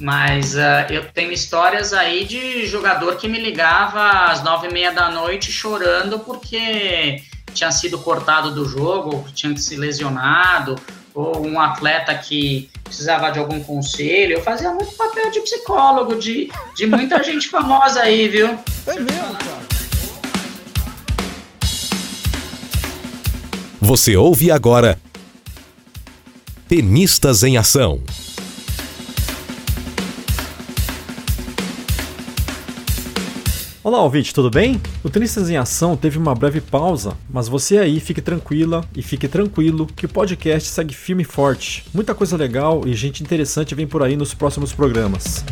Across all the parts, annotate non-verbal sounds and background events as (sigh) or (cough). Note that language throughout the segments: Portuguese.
Mas uh, eu tenho histórias aí de jogador que me ligava às nove e meia da noite chorando porque tinha sido cortado do jogo, ou tinha se lesionado, ou um atleta que precisava de algum conselho. Eu fazia muito papel de psicólogo, de, de muita (laughs) gente famosa aí, viu? É mesmo, cara. Você ouve agora Tenistas em Ação. Olá, ouvinte, tudo bem? O Tenistas em Ação teve uma breve pausa, mas você aí fique tranquila e fique tranquilo que o podcast segue firme e forte. Muita coisa legal e gente interessante vem por aí nos próximos programas.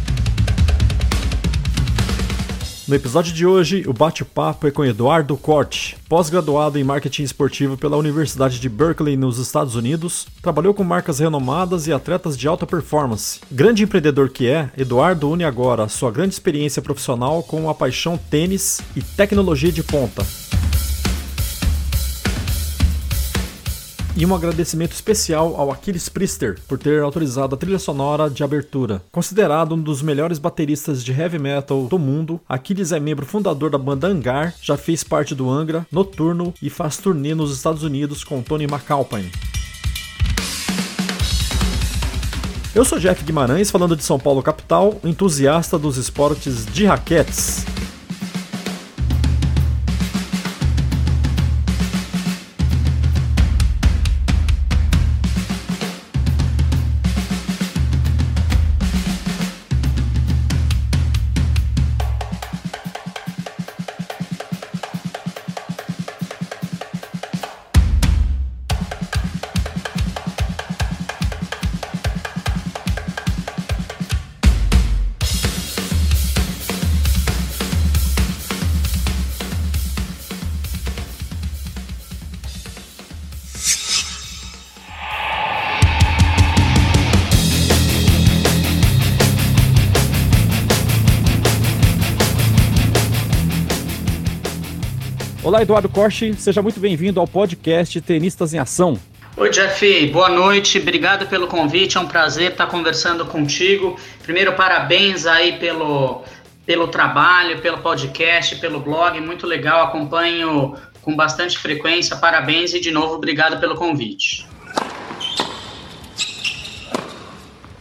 No episódio de hoje, o bate-papo é com Eduardo Corte, pós-graduado em marketing esportivo pela Universidade de Berkeley, nos Estados Unidos, trabalhou com marcas renomadas e atletas de alta performance. Grande empreendedor que é, Eduardo une agora sua grande experiência profissional com a paixão tênis e tecnologia de ponta. E um agradecimento especial ao Aquiles Priester por ter autorizado a trilha sonora de abertura. Considerado um dos melhores bateristas de heavy metal do mundo, Aquiles é membro fundador da banda Angar, já fez parte do Angra, Noturno e faz turnê nos Estados Unidos com Tony McAlpine. Eu sou Jeff Guimarães, falando de São Paulo capital, entusiasta dos esportes de raquetes. Olá, Eduardo Corte, seja muito bem-vindo ao podcast Tenistas em Ação. Oi, Jeff, boa noite, obrigado pelo convite, é um prazer estar conversando contigo. Primeiro, parabéns aí pelo, pelo trabalho, pelo podcast, pelo blog, muito legal, acompanho com bastante frequência, parabéns e de novo, obrigado pelo convite.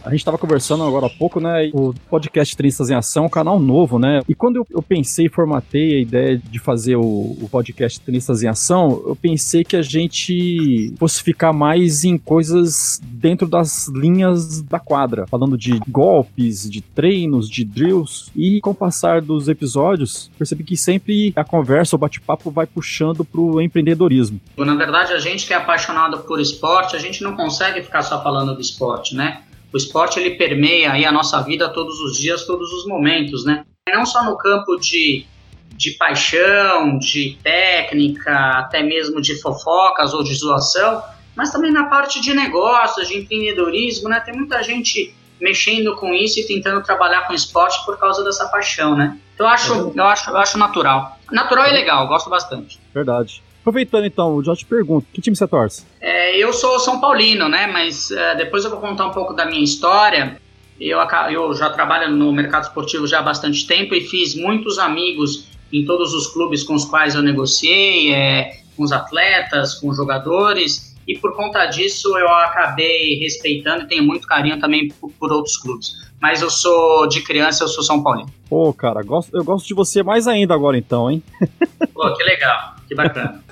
A gente estava conversando agora há pouco, né? O podcast Tristas em Ação é um canal novo, né? E quando eu, eu pensei e formatei a ideia de fazer o, o podcast Tristas em Ação, eu pensei que a gente fosse ficar mais em coisas dentro das linhas da quadra, falando de golpes, de treinos, de drills. E com o passar dos episódios, percebi que sempre a conversa, o bate-papo vai puxando pro empreendedorismo. Na verdade, a gente que é apaixonado por esporte, a gente não consegue ficar só falando do esporte, né? O esporte ele permeia aí a nossa vida todos os dias, todos os momentos, né? Não só no campo de, de paixão, de técnica, até mesmo de fofocas ou de zoação, mas também na parte de negócios, de empreendedorismo, né? Tem muita gente mexendo com isso e tentando trabalhar com esporte por causa dessa paixão, né? Eu acho, eu acho, eu acho natural. Natural e legal, gosto bastante. Verdade. Aproveitando então, já te pergunto, que time você torce? É, eu sou São Paulino, né? Mas é, depois eu vou contar um pouco da minha história. Eu, eu já trabalho no mercado esportivo já há bastante tempo e fiz muitos amigos em todos os clubes com os quais eu negociei, é, com os atletas, com os jogadores, e por conta disso eu acabei respeitando e tenho muito carinho também por, por outros clubes. Mas eu sou de criança, eu sou São Paulino. Pô, cara, gosto, eu gosto de você mais ainda agora então, hein? (laughs) Pô, que legal. Que bacana.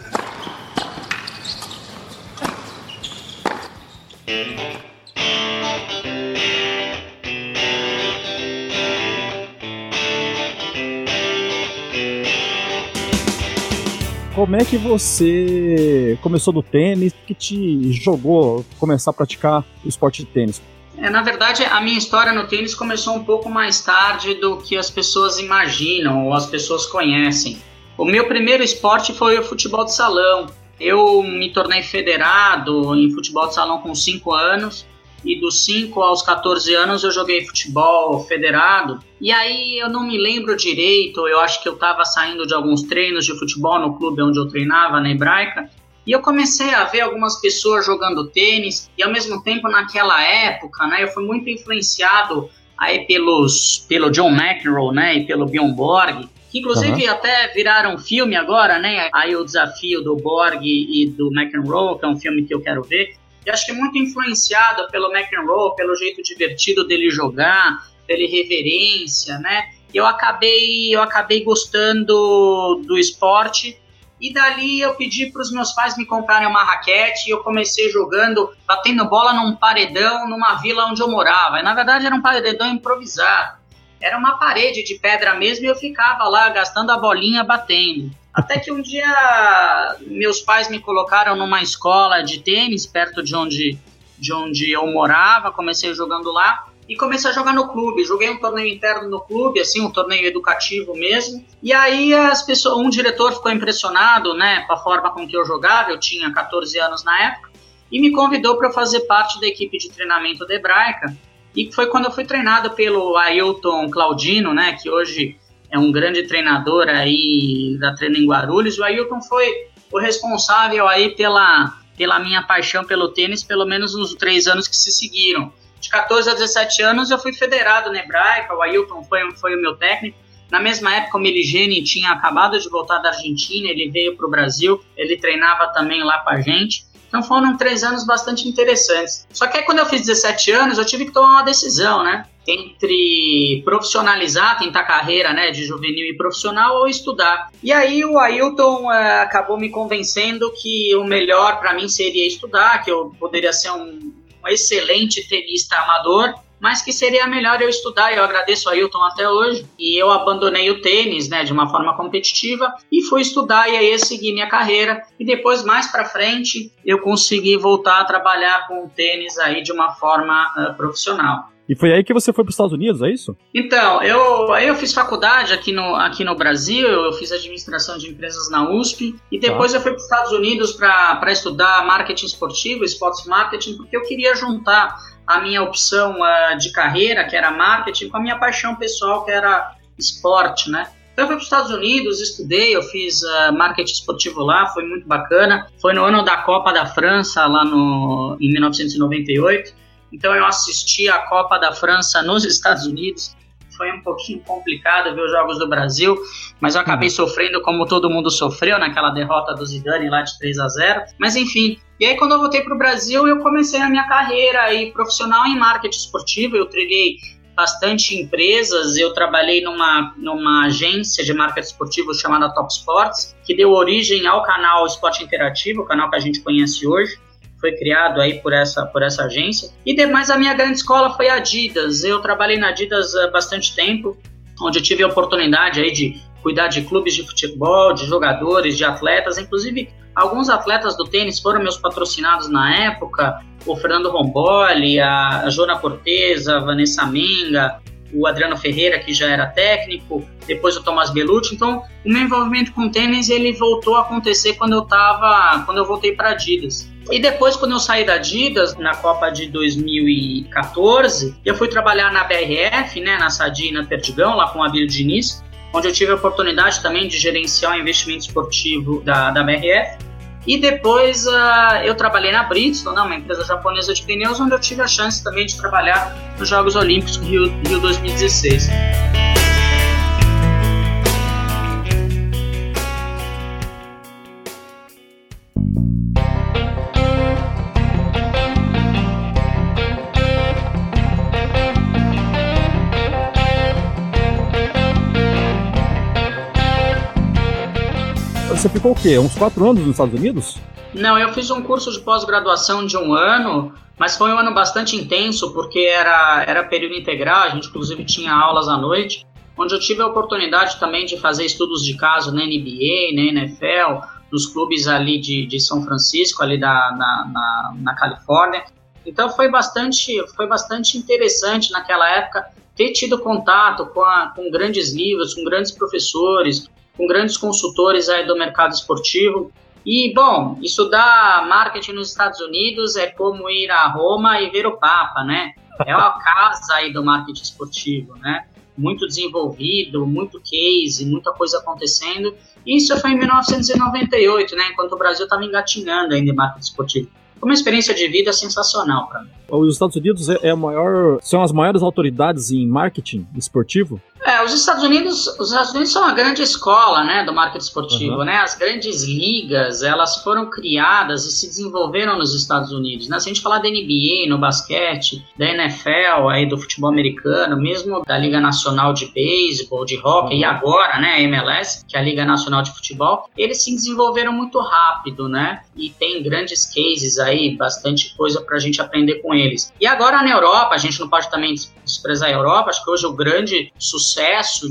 (laughs) Como é que você começou do tênis? que te jogou começar a praticar o esporte de tênis? É, na verdade, a minha história no tênis começou um pouco mais tarde do que as pessoas imaginam ou as pessoas conhecem. O meu primeiro esporte foi o futebol de salão. Eu me tornei federado em futebol de salão com 5 anos e dos 5 aos 14 anos eu joguei futebol federado. E aí eu não me lembro direito, eu acho que eu estava saindo de alguns treinos de futebol no clube onde eu treinava, na Hebraica, e eu comecei a ver algumas pessoas jogando tênis e ao mesmo tempo naquela época, né, eu fui muito influenciado aí pelos, pelo John McEnroe, né, e pelo Bjorn Borg, que inclusive uhum. até viraram filme agora, né, aí o desafio do Borg e do McEnroe, que é um filme que eu quero ver, e acho que é muito influenciado pelo McEnroe, pelo jeito divertido dele jogar, pela irreverência, né, eu acabei, eu acabei gostando do esporte, e dali eu pedi para os meus pais me comprarem uma raquete e eu comecei jogando, batendo bola num paredão numa vila onde eu morava. E na verdade era um paredão improvisado. Era uma parede de pedra mesmo e eu ficava lá gastando a bolinha batendo. Até que um dia meus pais me colocaram numa escola de tênis perto de onde, de onde eu morava, comecei jogando lá e comecei a jogar no clube. Joguei um torneio interno no clube, assim, um torneio educativo mesmo. E aí as pessoas, um diretor ficou impressionado, né, com a forma com que eu jogava. Eu tinha 14 anos na época e me convidou para fazer parte da equipe de treinamento da Hebraica. E foi quando eu fui treinado pelo Ailton Claudino, né, que hoje é um grande treinador aí da treino em Guarulhos. O Ailton foi o responsável aí pela pela minha paixão pelo tênis, pelo menos nos três anos que se seguiram de 14 a 17 anos eu fui federado na Hebraica, o Ailton foi, foi o meu técnico. Na mesma época, o Meligeni tinha acabado de voltar da Argentina, ele veio para o Brasil, ele treinava também lá com a gente. Então foram três anos bastante interessantes. Só que aí, quando eu fiz 17 anos, eu tive que tomar uma decisão, né? Entre profissionalizar, tentar carreira né, de juvenil e profissional ou estudar. E aí o Ailton é, acabou me convencendo que o melhor para mim seria estudar, que eu poderia ser um um excelente tenista amador, mas que seria melhor eu estudar. Eu agradeço a Ailton até hoje. E eu abandonei o tênis, né, de uma forma competitiva e fui estudar e aí segui minha carreira. E depois, mais para frente, eu consegui voltar a trabalhar com o tênis aí de uma forma uh, profissional. E foi aí que você foi para os Estados Unidos, é isso? Então, eu, aí eu fiz faculdade aqui no, aqui no Brasil, eu fiz administração de empresas na USP, e depois tá. eu fui para os Estados Unidos para estudar marketing esportivo, sports marketing, porque eu queria juntar a minha opção uh, de carreira, que era marketing, com a minha paixão pessoal, que era esporte, né? Então eu fui para os Estados Unidos, estudei, eu fiz uh, marketing esportivo lá, foi muito bacana. Foi no ano da Copa da França, lá no, em 1998. Então eu assisti a Copa da França nos Estados Unidos. Foi um pouquinho complicado ver os jogos do Brasil, mas eu acabei uhum. sofrendo como todo mundo sofreu naquela derrota do Zidane lá de 3 a 0. Mas enfim, e aí quando eu voltei para o Brasil, eu comecei a minha carreira aí profissional em marketing esportivo. Eu trilhei bastante empresas. Eu trabalhei numa, numa agência de marketing esportivo chamada Top Sports, que deu origem ao canal Esporte Interativo, o canal que a gente conhece hoje foi criado aí por essa, por essa agência. E demais a minha grande escola foi a Adidas. Eu trabalhei na Adidas há bastante tempo, onde eu tive a oportunidade aí de cuidar de clubes de futebol, de jogadores, de atletas, inclusive alguns atletas do tênis foram meus patrocinados na época, o Fernando Romboli, a Jona Cortez, a Vanessa Menga, o Adriano Ferreira, que já era técnico, depois o Tomás Belucci. Então, o meu envolvimento com tênis ele voltou a acontecer quando eu tava, quando eu voltei para Adidas. E depois, quando eu saí da Adidas, na Copa de 2014, eu fui trabalhar na BRF, né, na Sadi na Perdigão, lá com a Abílio Diniz, onde eu tive a oportunidade também de gerenciar o investimento esportivo da, da BRF. E depois uh, eu trabalhei na Bridgestone, uma empresa japonesa de pneus, onde eu tive a chance também de trabalhar nos Jogos Olímpicos Rio, Rio 2016. Você ficou o quê? Uns quatro anos nos Estados Unidos? Não, eu fiz um curso de pós-graduação de um ano, mas foi um ano bastante intenso, porque era, era período integral, a gente inclusive tinha aulas à noite, onde eu tive a oportunidade também de fazer estudos de caso na NBA, na NFL, nos clubes ali de, de São Francisco, ali da, na, na, na Califórnia. Então foi bastante, foi bastante interessante naquela época ter tido contato com, a, com grandes livros, com grandes professores, com grandes consultores aí do mercado esportivo. E, bom, estudar marketing nos Estados Unidos é como ir a Roma e ver o Papa, né? É uma (laughs) casa aí do marketing esportivo, né? Muito desenvolvido, muito case, muita coisa acontecendo. Isso foi em 1998, né? Enquanto o Brasil estava engatinhando ainda em marketing esportivo. Uma experiência de vida sensacional para mim. Os Estados Unidos é, é maior, são as maiores autoridades em marketing esportivo? É, os Estados Unidos, os Estados Unidos são uma grande escola, né, do marketing esportivo, uhum. né? As grandes ligas, elas foram criadas e se desenvolveram nos Estados Unidos, né? Se a gente falar da NBA, no basquete, da NFL, aí do futebol americano, mesmo da Liga Nacional de Beisebol, de Hockey uhum. e agora, né, a MLS, que é a Liga Nacional de Futebol, eles se desenvolveram muito rápido, né? E tem grandes cases aí, bastante coisa pra gente aprender com eles. E agora na Europa, a gente não pode também desprezar a Europa, acho que hoje o grande sucesso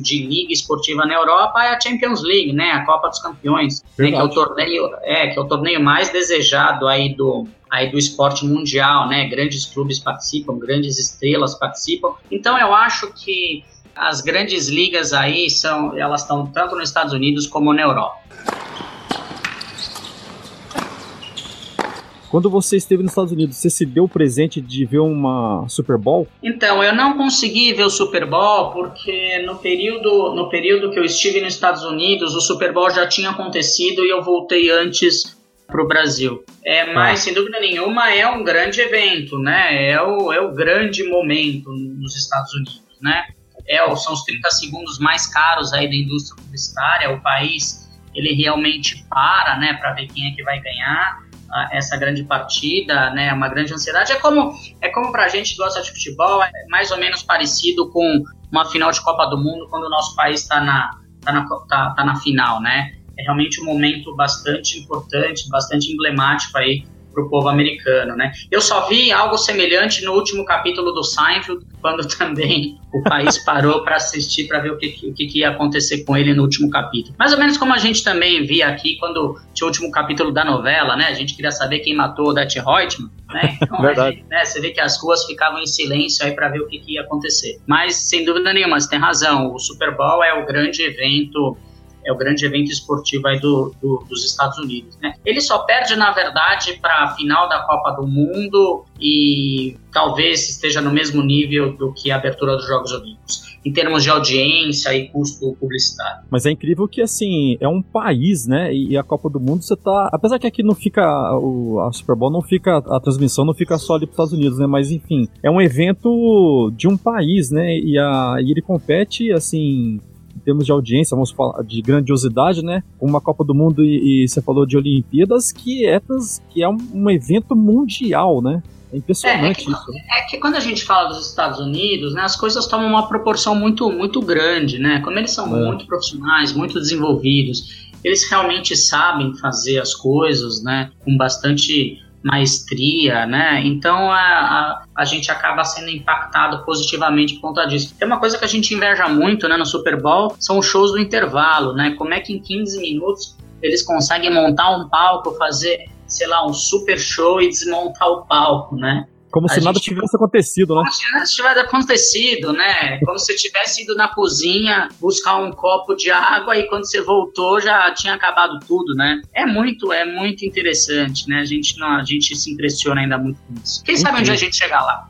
de liga esportiva na Europa é a Champions League, né, a Copa dos Campeões, né, que é o torneio, é, que é o torneio mais desejado aí do aí do esporte mundial, né? Grandes clubes participam, grandes estrelas participam. Então eu acho que as grandes ligas aí são, elas estão tanto nos Estados Unidos como na Europa. Quando você esteve nos Estados Unidos, você se deu o presente de ver uma Super Bowl? Então, eu não consegui ver o Super Bowl porque no período, no período que eu estive nos Estados Unidos, o Super Bowl já tinha acontecido e eu voltei antes para o Brasil. É, mas, ah. sem dúvida nenhuma, é um grande evento, né? É o, é o grande momento nos Estados Unidos, né? É, são os 30 segundos mais caros aí da indústria publicitária. O país, ele realmente para, né, para ver quem é que vai ganhar essa grande partida, né, uma grande ansiedade. É como é como para a gente que gosta de futebol, é mais ou menos parecido com uma final de Copa do Mundo quando o nosso país está na, tá na, tá, tá na final, né? É realmente um momento bastante importante, bastante emblemático aí para o povo americano, né? Eu só vi algo semelhante no último capítulo do Seinfeld, quando (laughs) também o país parou para assistir para ver o, que, o que, ia acontecer com ele no último capítulo. Mais ou menos como a gente também via aqui quando tinha o último capítulo da novela, né? A gente queria saber quem matou o Odette Reutemann, né? (laughs) Então, Verdade. Gente, né? Você vê que as ruas ficavam em silêncio aí para ver o que, que ia acontecer. Mas sem dúvida nenhuma, você tem razão. O Super Bowl é o grande evento é o grande evento esportivo aí do, do, dos Estados Unidos. Né? Ele só perde, na verdade, para a final da Copa do Mundo e talvez esteja no mesmo nível do que a abertura dos Jogos Olímpicos, em termos de audiência e custo publicitário. Mas é incrível que, assim, é um país, né? E a Copa do Mundo você tá. Apesar que aqui não fica. O, a Super Bowl não fica. A transmissão não fica só ali para os Estados Unidos, né? Mas, enfim, é um evento de um país, né? E, a, e ele compete, assim termos de audiência, vamos falar de grandiosidade, né? Uma Copa do Mundo e, e você falou de Olimpíadas, que é, que é um, um evento mundial, né? É impressionante é, é que, isso. Né? É que quando a gente fala dos Estados Unidos, né, as coisas tomam uma proporção muito, muito grande, né? Como eles são é. muito profissionais, muito desenvolvidos, eles realmente sabem fazer as coisas, né? Com bastante maestria, né? Então a, a, a, gente acaba sendo impactado positivamente por conta disso. Tem uma coisa que a gente inveja muito, né, no Super Bowl, são os shows do intervalo, né? Como é que em 15 minutos eles conseguem montar um palco, fazer, sei lá, um super show e desmontar o palco, né? Como se nada tivesse acontecido, né? Como se nada tivesse acontecido, né? Como se você tivesse ido na cozinha buscar um copo de água e quando você voltou já tinha acabado tudo, né? É muito, é muito interessante, né? A gente, não, a gente se impressiona ainda muito com isso. Quem sabe onde a gente chegar lá?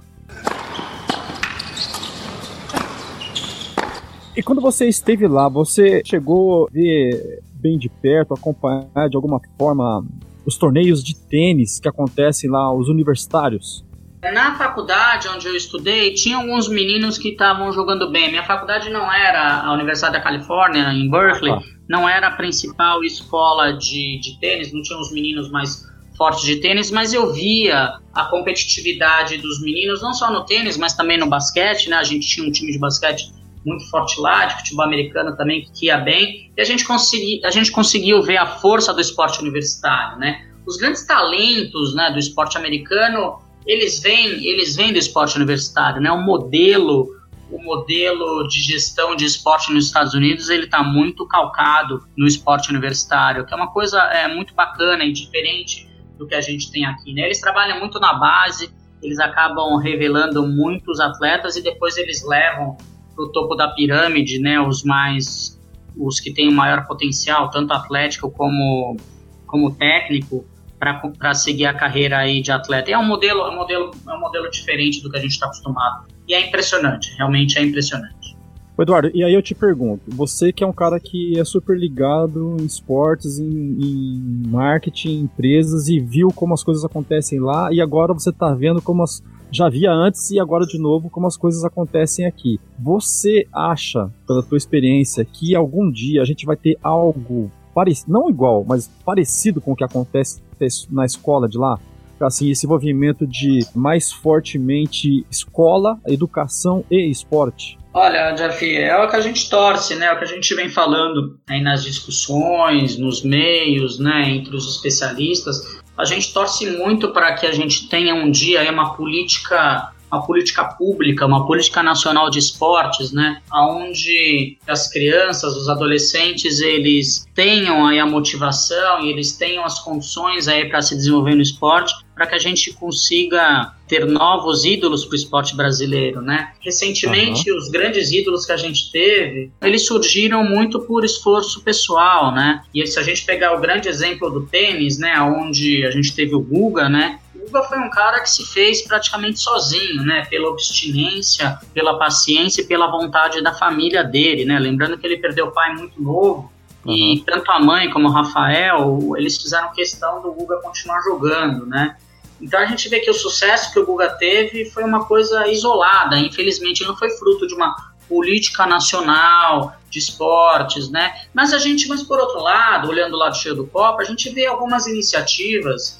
E quando você esteve lá, você chegou a ver bem de perto, acompanhar de alguma forma os torneios de tênis que acontecem lá, os universitários? Na faculdade onde eu estudei, tinha alguns meninos que estavam jogando bem. Minha faculdade não era a Universidade da Califórnia, em Berkeley, ah. não era a principal escola de, de tênis, não tinha os meninos mais fortes de tênis, mas eu via a competitividade dos meninos, não só no tênis, mas também no basquete, né? A gente tinha um time de basquete muito forte lá, de futebol americano também, que ia bem, e a gente, consegui, a gente conseguiu ver a força do esporte universitário, né? Os grandes talentos né, do esporte americano eles vêm, eles vêm do esporte universitário, né? O modelo, o modelo de gestão de esporte nos Estados Unidos, ele está muito calcado no esporte universitário, que é uma coisa é, muito bacana e diferente do que a gente tem aqui, né? Eles trabalham muito na base, eles acabam revelando muitos atletas e depois eles levam para o topo da pirâmide, né? Os mais, os que têm o maior potencial, tanto atlético como como técnico, para seguir a carreira aí de atleta. é um modelo, é um modelo, é um modelo diferente do que a gente está acostumado. E é impressionante, realmente é impressionante. Eduardo, e aí eu te pergunto, você que é um cara que é super ligado em esportes, em, em marketing, em empresas e viu como as coisas acontecem lá e agora você está vendo como as já via antes e agora de novo como as coisas acontecem aqui. Você acha, pela tua experiência, que algum dia a gente vai ter algo parecido, não igual, mas parecido com o que acontece na escola de lá? Assim, esse movimento de mais fortemente escola, educação e esporte? Olha, Jeff, é o que a gente torce, né? É o que a gente vem falando aí nas discussões, nos meios, né, entre os especialistas. A gente torce muito para que a gente tenha um dia aí uma política uma política pública, uma política nacional de esportes, né, onde as crianças, os adolescentes, eles tenham aí a motivação e eles tenham as condições aí para se desenvolver no esporte, para que a gente consiga ter novos ídolos para o esporte brasileiro, né? Recentemente, uhum. os grandes ídolos que a gente teve, eles surgiram muito por esforço pessoal, né? E se a gente pegar o grande exemplo do tênis, né, onde a gente teve o Guga, né? Guga foi um cara que se fez praticamente sozinho, né? Pela obstinência, pela paciência e pela vontade da família dele, né? Lembrando que ele perdeu o pai muito novo. Uhum. E tanto a mãe como o Rafael, eles fizeram questão do Guga continuar jogando, né? Então a gente vê que o sucesso que o Guga teve foi uma coisa isolada, infelizmente não foi fruto de uma política nacional de esportes, né? Mas a gente, mas por outro lado, olhando o lado cheio do copo, a gente vê algumas iniciativas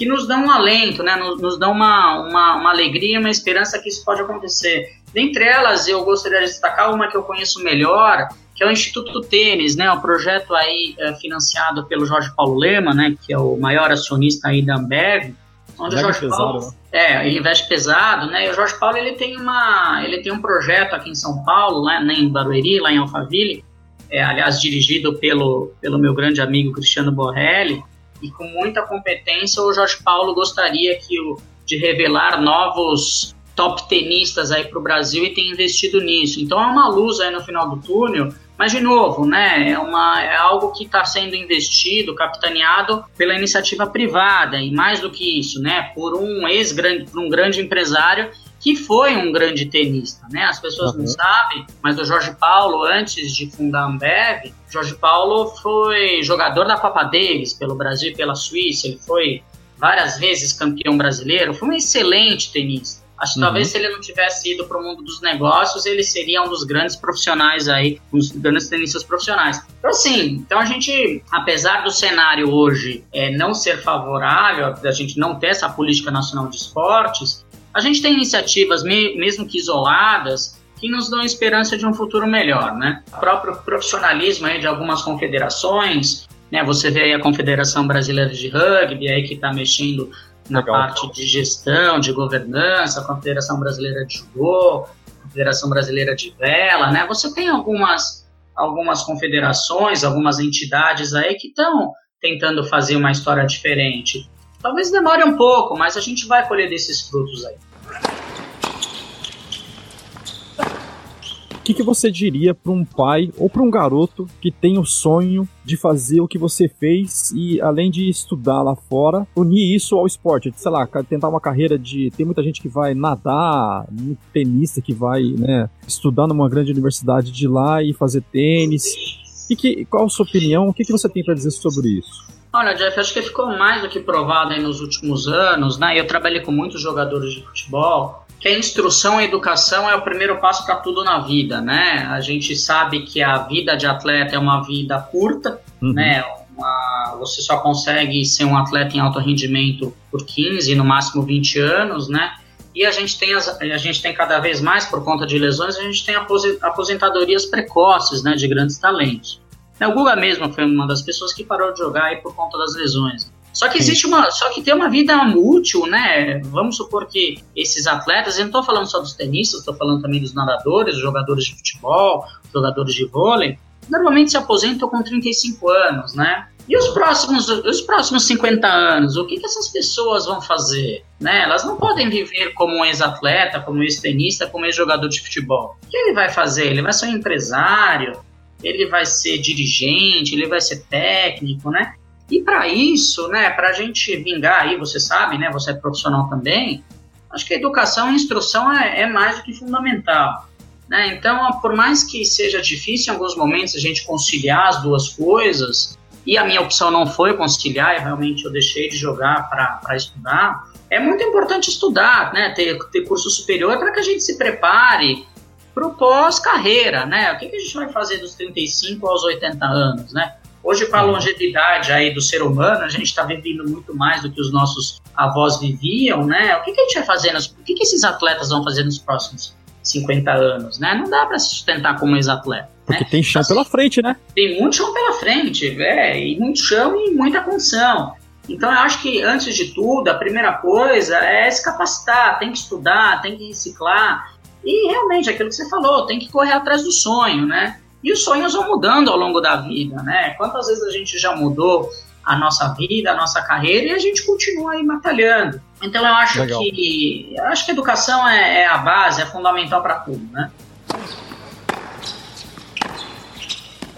que nos dão um alento, né? Nos, nos dão uma, uma, uma alegria, uma esperança que isso pode acontecer. Dentre elas, eu gostaria de destacar uma que eu conheço melhor, que é o Instituto Tênis, né? Um projeto aí é, financiado pelo Jorge Paulo Lema, né? Que é o maior acionista aí da Ambev, onde o Jorge pesado, Paulo né? é, ele investe pesado, né? E o Jorge Paulo ele tem uma, ele tem um projeto aqui em São Paulo, lá, né, em Barueri, lá em Alphaville, é, aliás dirigido pelo pelo meu grande amigo Cristiano Borrelli, e com muita competência, o Jorge Paulo gostaria que o, de revelar novos top tenistas aí para o Brasil e tem investido nisso. Então é uma luz aí no final do túnel, mas de novo, né, é, uma, é algo que está sendo investido, capitaneado pela iniciativa privada e mais do que isso, né, por um ex-grande, um grande empresário que foi um grande tenista, né? As pessoas uhum. não sabem, mas o Jorge Paulo, antes de fundar a Ambev, Jorge Paulo foi jogador da Copa Davis pelo Brasil e pela Suíça, ele foi várias vezes campeão brasileiro, foi um excelente tenista. Acho que uhum. talvez se ele não tivesse ido para o mundo dos negócios, ele seria um dos grandes profissionais aí, um dos grandes tenistas profissionais. Então, assim, então a gente, apesar do cenário hoje é, não ser favorável, a gente não ter essa política nacional de esportes, a gente tem iniciativas, mesmo que isoladas, que nos dão esperança de um futuro melhor, né? O próprio profissionalismo aí de algumas confederações, né? Você vê aí a Confederação Brasileira de Rugby aí que está mexendo na Legal. parte de gestão, de governança, a Confederação Brasileira de Judô, a Confederação Brasileira de Vela, né? Você tem algumas algumas confederações, algumas entidades aí que estão tentando fazer uma história diferente. Talvez demore um pouco, mas a gente vai colher desses frutos aí. O que, que você diria para um pai ou para um garoto que tem o sonho de fazer o que você fez e, além de estudar lá fora, unir isso ao esporte? Sei lá, tentar uma carreira de. Tem muita gente que vai nadar, muito tenista que vai né, estudar numa grande universidade de lá e fazer tênis. E que, qual a sua opinião? O que, que você tem para dizer sobre isso? Olha, Jeff, acho que ficou mais do que provado nos últimos anos, né? Eu trabalhei com muitos jogadores de futebol, que a instrução e a educação é o primeiro passo para tudo na vida, né? A gente sabe que a vida de atleta é uma vida curta, uhum. né? Uma, você só consegue ser um atleta em alto rendimento por 15, no máximo 20 anos, né? E a gente tem, as, a gente tem cada vez mais, por conta de lesões, a gente tem aposentadorias precoces, né? De grandes talentos. Né, o Guga mesmo foi uma das pessoas que parou de jogar aí por conta das lesões. Só que existe uma, só que tem uma vida útil, né? Vamos supor que esses atletas, eu não estou falando só dos tenistas, estou falando também dos nadadores, dos jogadores de futebol, jogadores de vôlei, normalmente se aposentam com 35 anos, né? E os próximos, os próximos 50 anos, o que, que essas pessoas vão fazer? Né? Elas não podem viver como um ex-atleta, como um ex-tenista, como um ex-jogador de futebol. O que ele vai fazer? Ele vai ser um empresário, ele vai ser dirigente, ele vai ser técnico, né? E para isso, né, para a gente vingar aí, você sabe, né, você é profissional também, acho que a educação e instrução é, é mais do que fundamental. Né? Então, por mais que seja difícil em alguns momentos a gente conciliar as duas coisas, e a minha opção não foi conciliar, e realmente eu deixei de jogar para estudar, é muito importante estudar, né? ter, ter curso superior para que a gente se prepare para o pós-carreira, né? O que, que, a gente vai fazer dos 35 aos 80 anos, né? Hoje, com a uhum. longevidade aí do ser humano, a gente está vivendo muito mais do que os nossos avós viviam, né? O que, que a gente vai fazer? Nos, o que, que esses atletas vão fazer nos próximos 50 anos, né? Não dá para se sustentar como ex-atleta. Porque né? tem chão assim, pela frente, né? Tem muito chão pela frente, é, e muito chão e muita condição. Então, eu acho que, antes de tudo, a primeira coisa é se capacitar, tem que estudar, tem que reciclar. E, realmente, aquilo que você falou, tem que correr atrás do sonho, né? E os sonhos vão mudando ao longo da vida, né? Quantas vezes a gente já mudou a nossa vida, a nossa carreira e a gente continua aí batalhando. Então eu acho Legal. que eu acho que a educação é, é a base, é fundamental para tudo, né?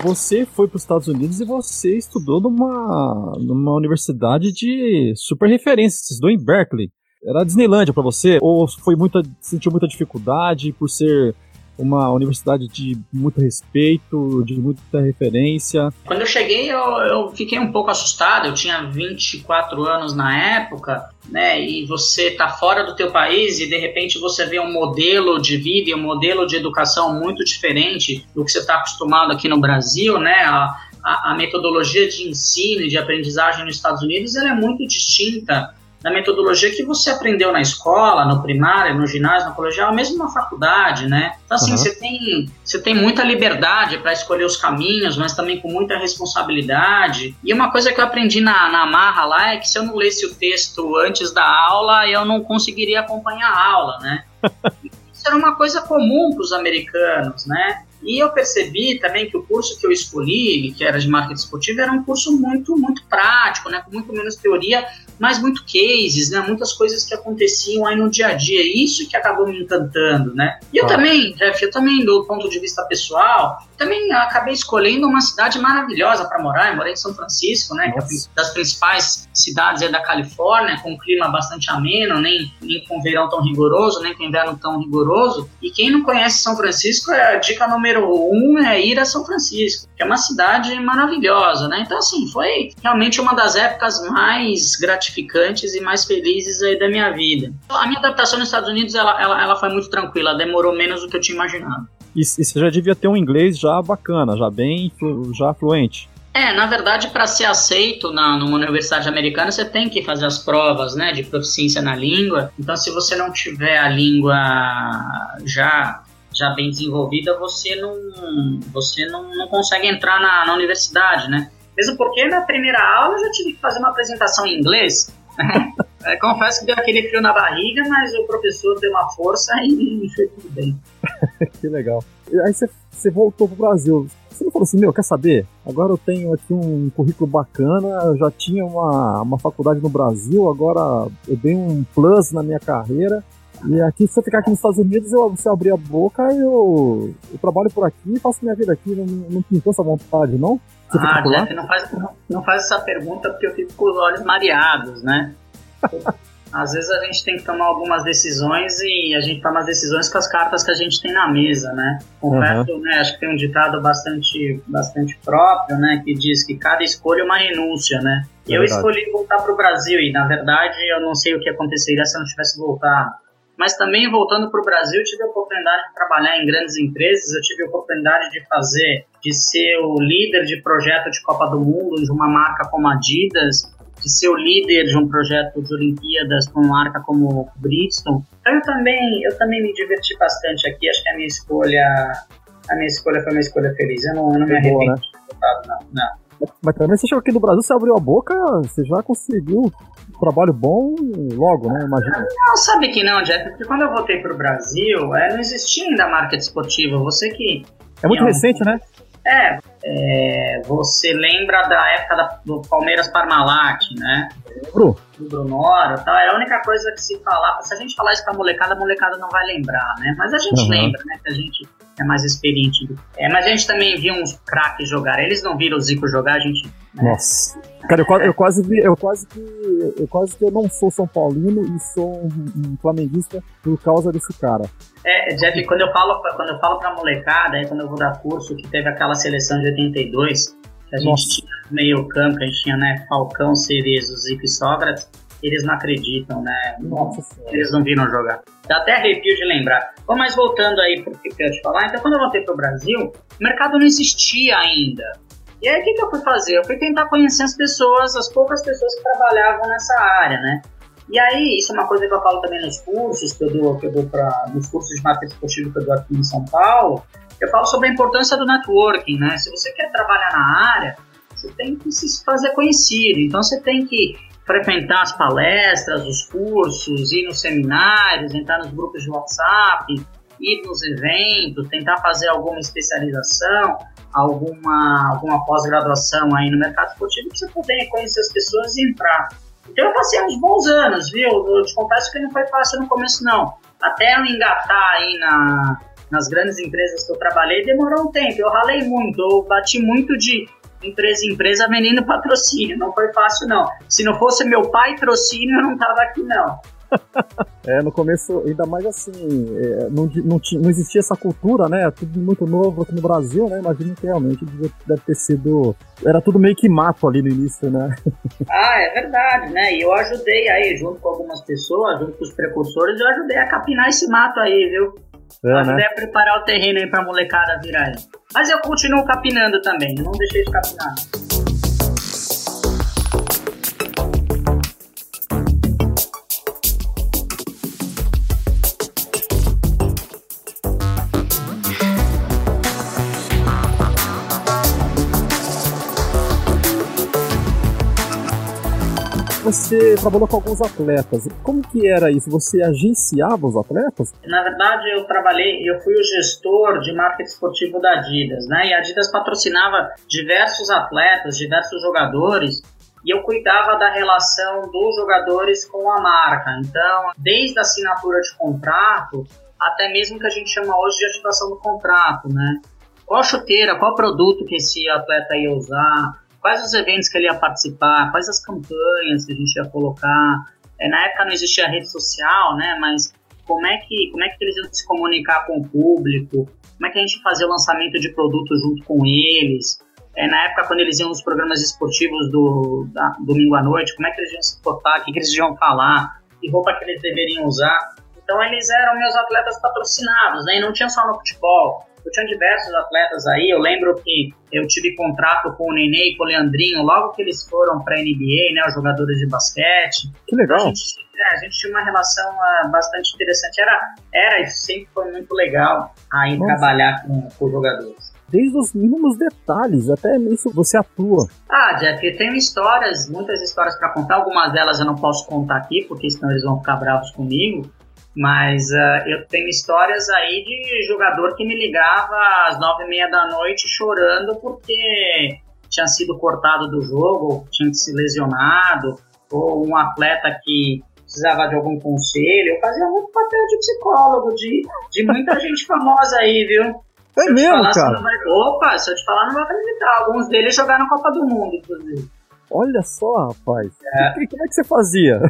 Você foi para os Estados Unidos e você estudou numa, numa universidade de super referência. Você estudou em Berkeley. Era a Disneylândia para você? Ou foi muita, sentiu muita dificuldade por ser uma universidade de muito respeito, de muita referência. Quando eu cheguei, eu, eu, fiquei um pouco assustado. Eu tinha 24 anos na época, né? E você tá fora do teu país e de repente você vê um modelo de vida e um modelo de educação muito diferente do que você está acostumado aqui no Brasil, né? A, a, a metodologia de ensino e de aprendizagem nos Estados Unidos ela é muito distinta da metodologia que você aprendeu na escola, no primário, no ginásio, no colegial, mesmo na faculdade, né? Então, assim, uhum. você, tem, você tem muita liberdade para escolher os caminhos, mas também com muita responsabilidade. E uma coisa que eu aprendi na, na marra lá é que se eu não lesse o texto antes da aula, eu não conseguiria acompanhar a aula, né? (laughs) Isso era uma coisa comum para os americanos, né? E eu percebi também que o curso que eu escolhi, que era de marketing esportivo, era um curso muito, muito prático, né? Com muito menos teoria, mas muito cases, né? Muitas coisas que aconteciam aí no dia a dia. Isso que acabou me encantando, né? E eu ah. também, Jeff, eu também, do ponto de vista pessoal, também acabei escolhendo uma cidade maravilhosa para morar. Eu morei em São Francisco, né? Nossa. Que é das principais cidades da Califórnia, com um clima bastante ameno, nem, nem com verão tão rigoroso, nem com inverno tão rigoroso. E quem não conhece São Francisco, é a dica número um é ir a São Francisco, que é uma cidade maravilhosa, né? Então, assim, foi realmente uma das épocas mais gratificantes e mais felizes aí da minha vida. A minha adaptação nos Estados Unidos, ela, ela, ela foi muito tranquila, demorou menos do que eu tinha imaginado. E, e você já devia ter um inglês já bacana, já bem já fluente. É, na verdade, para ser aceito na, numa universidade americana, você tem que fazer as provas né, de proficiência na língua. Então, se você não tiver a língua já, já bem desenvolvida, você não, você não, não consegue entrar na, na universidade, né? Mesmo porque na primeira aula eu já tive que fazer uma apresentação em inglês. (laughs) É, confesso que deu aquele frio na barriga, mas o professor deu uma força e (laughs) foi tudo bem. (laughs) que legal. Aí você, você voltou pro Brasil. Você não falou assim, meu, quer saber? Agora eu tenho aqui um currículo bacana, eu já tinha uma, uma faculdade no Brasil, agora eu dei um plus na minha carreira. E aqui, se eu ficar aqui nos Estados Unidos, eu, se eu abrir a boca, eu, eu trabalho por aqui e faço minha vida aqui. Não, não pintou essa vontade, não? Ah, Jeff, não faz, não, não faz essa pergunta porque eu fico com os olhos mareados, né? (laughs) Às vezes a gente tem que tomar algumas decisões e a gente toma as decisões com as cartas que a gente tem na mesa, né? Confesso, uhum. né, acho que tem um ditado bastante, bastante próprio, né, que diz que cada escolha é uma renúncia, né? É eu escolhi voltar para o Brasil e, na verdade, eu não sei o que aconteceria se eu não tivesse voltado. Mas também, voltando para o Brasil, eu tive a oportunidade de trabalhar em grandes empresas, eu tive a oportunidade de fazer, de ser o líder de projeto de Copa do Mundo de uma marca como Adidas, de ser o líder de um projeto de Olimpíadas com uma marca como Bristol. Então eu também, eu também me diverti bastante aqui. Acho que a minha escolha, a minha escolha foi uma escolha feliz. Eu não, eu não me arrependo boa, né? não, não. Mas também você chegou aqui no Brasil, você abriu a boca, você já conseguiu um trabalho bom logo, né? Imagina. Não, sabe que não, Jeff, porque quando eu voltei pro Brasil, é, não existia ainda marca esportiva. Você que. É muito recente, né? É, é, você lembra da época da, do Palmeiras Parmalat, né? Lembro. Do Brunoro tal. É a única coisa que se falava. Se a gente falar isso pra molecada, a molecada não vai lembrar, né? Mas a gente uhum. lembra, né? Que a gente é mais experiente. É, mas a gente também viu uns craques jogar. Eles não viram o Zico jogar, a gente. Né? Nossa. Cara, eu, eu, quase vi, eu quase que. Eu quase que eu não sou São Paulino e sou um, um flamenguista por causa desse cara. É, Jeff, quando eu falo, quando eu falo pra molecada, aí quando eu vou dar curso, que teve aquela seleção de 82, que a gente Nossa. tinha meio campo, a gente tinha, né, Falcão, Cerezo, Zico e Sócrates eles não acreditam, né? Nossa eles não viram jogar. Dá até arrepio de lembrar. Bom, mas voltando aí pro que eu ia te falar, então quando eu voltei pro Brasil, o mercado não existia ainda. E aí o que, que eu fui fazer? Eu fui tentar conhecer as pessoas, as poucas pessoas que trabalhavam nessa área, né? E aí, isso é uma coisa que eu falo também nos cursos que eu dou, que eu dou pra, nos cursos de marketing esportivo que eu dou aqui em São Paulo, eu falo sobre a importância do networking, né? Se você quer trabalhar na área, você tem que se fazer conhecido. Então você tem que frequentar as palestras, os cursos, ir nos seminários, entrar nos grupos de WhatsApp, ir nos eventos, tentar fazer alguma especialização, alguma, alguma pós-graduação aí no mercado esportivo para você poder conhecer as pessoas e entrar. Então eu passei uns bons anos, viu? Eu te confesso que não foi fácil no começo não. Até eu engatar aí na, nas grandes empresas que eu trabalhei demorou um tempo. Eu ralei muito, eu bati muito de empresa em empresa vendendo patrocínio. Não foi fácil, não. Se não fosse meu pai trocínio, eu não tava aqui, não. (laughs) é, no começo, ainda mais assim, é, não, não, tinha, não existia essa cultura, né? Tudo muito novo aqui no Brasil, né? Imagino que realmente deve ter sido. Era tudo meio que mato ali no início, né? (laughs) ah, é verdade, né? E eu ajudei aí, junto com algumas pessoas, junto com os precursores, eu ajudei a capinar esse mato aí, viu? É, né? a preparar o terreno aí pra molecada virar aí. Mas eu continuo capinando também, não deixei de capinar. Você trabalhou com alguns atletas. Como que era isso? Você agenciava os atletas? Na verdade, eu trabalhei, eu fui o gestor de marketing esportivo da Adidas, né? E a Adidas patrocinava diversos atletas, diversos jogadores, e eu cuidava da relação dos jogadores com a marca. Então, desde a assinatura de contrato até mesmo que a gente chama hoje de ativação do contrato, né? Qual chuteira, qual produto que esse atleta ia usar, quais os eventos que ele ia participar, quais as campanhas que a gente ia colocar. É, na época não existia rede social, né? Mas como é que como é que eles iam se comunicar com o público? Como é que a gente fazia o lançamento de produto junto com eles? É, na época, quando eles iam nos programas esportivos do da, domingo à noite, como é que eles iam se portar, o que, que eles iam falar, que roupa que eles deveriam usar. Então, eles eram meus atletas patrocinados, né? E não tinha só no futebol. Eu tinha diversos atletas aí, eu lembro que eu tive contrato com o Nenê e com o Leandrinho logo que eles foram para a NBA, né, os jogadores de basquete. Que legal. A gente, é, a gente tinha uma relação uh, bastante interessante. Era, era e sempre foi muito legal aí Nossa. trabalhar com, com jogadores desde os mínimos detalhes, até isso você atua. Ah, Jeff, eu tenho histórias, muitas histórias para contar, algumas delas eu não posso contar aqui, porque senão eles vão ficar bravos comigo, mas uh, eu tenho histórias aí de jogador que me ligava às nove e meia da noite chorando porque tinha sido cortado do jogo, tinha se lesionado, ou um atleta que precisava de algum conselho. Eu fazia muito papel de psicólogo, de, de muita (laughs) gente famosa aí, viu? É mesmo, falar, cara? Vai... Opa, se eu te falar, não vai acreditar. Alguns deles jogaram Copa do Mundo, inclusive. Olha só, rapaz. É. Como é que você fazia?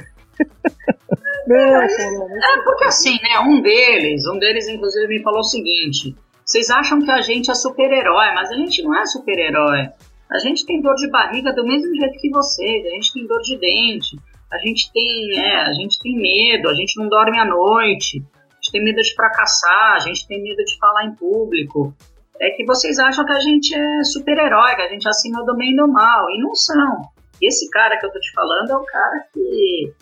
É, porque assim, né? Um deles, um deles, inclusive, me falou o seguinte: vocês acham que a gente é super-herói, mas a gente não é super-herói. A gente tem dor de barriga do mesmo jeito que vocês, a gente tem dor de dente, a gente tem, é, a gente tem medo, a gente não dorme à noite, a gente tem medo de fracassar, a gente tem medo de falar em público. É que vocês acham que a gente é super-herói, que a gente é acima do bem e do mal, e não são. Esse cara que eu tô te falando é o cara que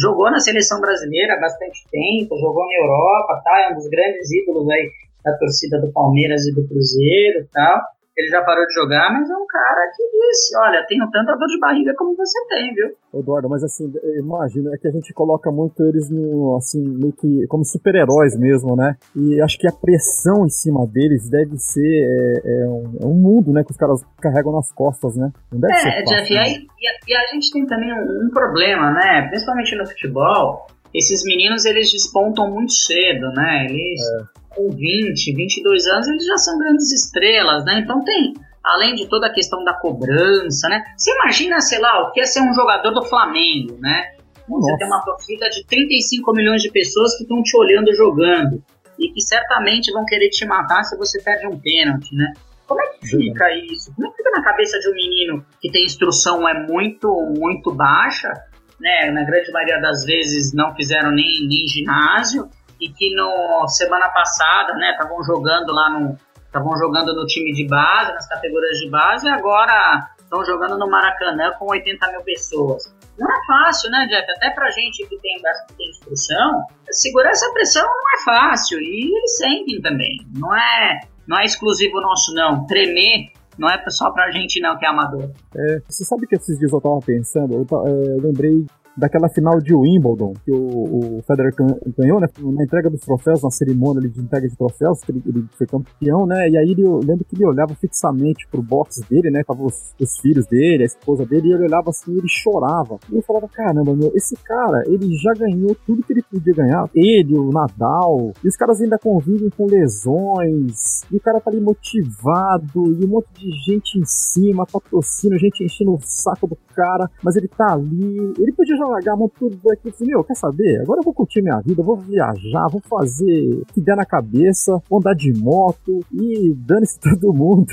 jogou na seleção brasileira há bastante tempo, jogou na Europa, tá? É um dos grandes ídolos aí da torcida do Palmeiras e do Cruzeiro, tal ele já parou de jogar, mas é um cara que disse, olha, tenho tanta dor de barriga como você tem, viu? Eduardo, mas assim, imagina, é que a gente coloca muito eles no, assim, meio que como super-heróis mesmo, né? E acho que a pressão em cima deles deve ser é, é, um, é um, mundo, né, que os caras carregam nas costas, né? Não deve é, ser fácil, Jeff, né? e, a, e, a, gente tem também um, um problema, né? Principalmente no futebol, esses meninos eles despontam muito cedo, né? Eles é. com 20, 22 anos eles já são grandes estrelas, né? Então tem, além de toda a questão da cobrança, né? Você imagina, sei lá, o que é ser um jogador do Flamengo, né? Nossa. Você tem uma torcida de 35 milhões de pessoas que estão te olhando jogando e que certamente vão querer te matar se você perde um pênalti, né? Como é que fica isso? Como é que fica na cabeça de um menino que tem instrução é muito, muito baixa, né? Na grande maioria das vezes não fizeram nem, nem ginásio e que no semana passada, né, estavam jogando lá no estavam jogando no time de base, nas categorias de base, e agora estão jogando no Maracanã com 80 mil pessoas. Não é fácil, né, Jeff? Até pra gente que tem, que tem instrução, segurar essa pressão não é fácil. E eles sentem também. Não é, não é exclusivo nosso, não. Tremer não é só pra gente, não, que é amador. É, você sabe que esses dias eu tava pensando, eu, é, eu lembrei daquela final de Wimbledon, que o, o Federer ganhou, né? Na entrega dos troféus, na cerimônia de entrega de troféus, que ele, ele, foi campeão, né? E aí ele, eu lembro que ele olhava fixamente pro box dele, né? Tava os, os, filhos dele, a esposa dele, e ele olhava assim ele chorava. E eu falava, caramba, meu, esse cara, ele já ganhou tudo que ele podia ganhar. Ele, o Nadal, e os caras ainda convivem com lesões, e o cara tá ali motivado, e um monte de gente em cima, patrocínio, gente enchendo o saco do cara, mas ele tá ali, ele podia já largar a mão tudo daqui falei, meu, quer saber? Agora eu vou curtir minha vida, vou viajar, vou fazer o que der na cabeça, vou andar de moto e dane-se (laughs) todo mundo.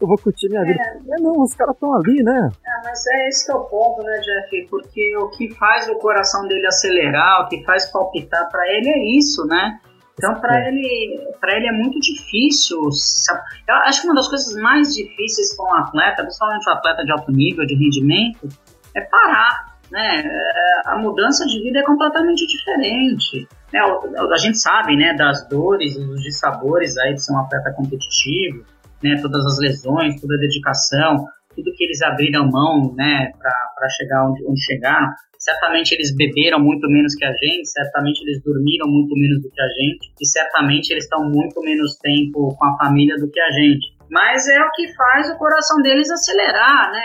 eu vou curtir minha é. vida. É, não, os caras estão ali, né? É, mas é esse que é o ponto, né, Jeff? Porque o que faz o coração dele acelerar, o que faz palpitar para ele é isso, né? Então, para é. ele, para ele é muito difícil. Sabe? Eu acho que uma das coisas mais difíceis com um atleta, principalmente um atleta de alto nível, de rendimento, é parar né, é, a mudança de vida é completamente diferente. Né, a gente sabe né, das dores e dos dissabores aí de ser um atleta competitivo, né, todas as lesões, toda a dedicação, tudo que eles abriram mão né, para chegar onde, onde chegaram. Certamente eles beberam muito menos que a gente, certamente eles dormiram muito menos do que a gente, e certamente eles estão muito menos tempo com a família do que a gente. Mas é o que faz o coração deles acelerar, né?